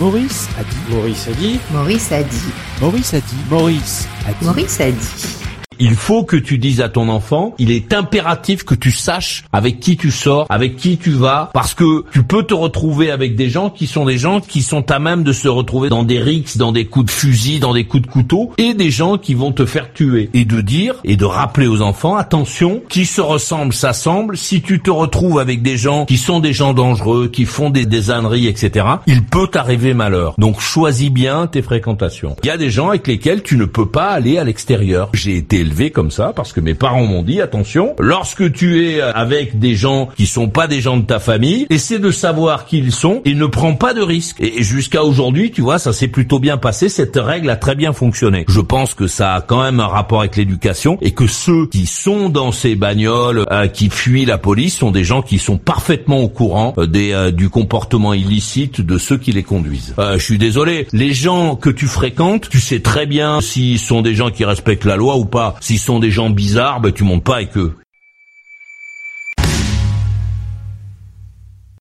Maurice a dit. Maurice a dit. Maurice a dit. Maurice a dit. Maurice a dit. Maurice a dit. Il faut que tu dises à ton enfant, il est impératif que tu saches avec qui tu sors, avec qui tu vas, parce que tu peux te retrouver avec des gens qui sont des gens qui sont à même de se retrouver dans des rixes, dans des coups de fusil, dans des coups de couteau, et des gens qui vont te faire tuer. Et de dire, et de rappeler aux enfants, attention, qui se ressemble s'assemble, si tu te retrouves avec des gens qui sont des gens dangereux, qui font des, des âneries, etc., il peut t'arriver malheur. Donc choisis bien tes fréquentations. Il y a des gens avec lesquels tu ne peux pas aller à l'extérieur. J'ai été élevé comme ça parce que mes parents m'ont dit attention, lorsque tu es avec des gens qui sont pas des gens de ta famille, essaie de savoir qui ils sont et ne prends pas de risques. Et jusqu'à aujourd'hui, tu vois, ça s'est plutôt bien passé. Cette règle a très bien fonctionné. Je pense que ça a quand même un rapport avec l'éducation et que ceux qui sont dans ces bagnoles, euh, qui fuient la police, sont des gens qui sont parfaitement au courant euh, des, euh, du comportement illicite de ceux qui les conduisent. je suis désolé, les gens que tu fréquentes, tu sais très bien s'ils sont des gens qui respectent la loi ou pas. S'ils sont des gens bizarres, ben, tu montes pas avec eux.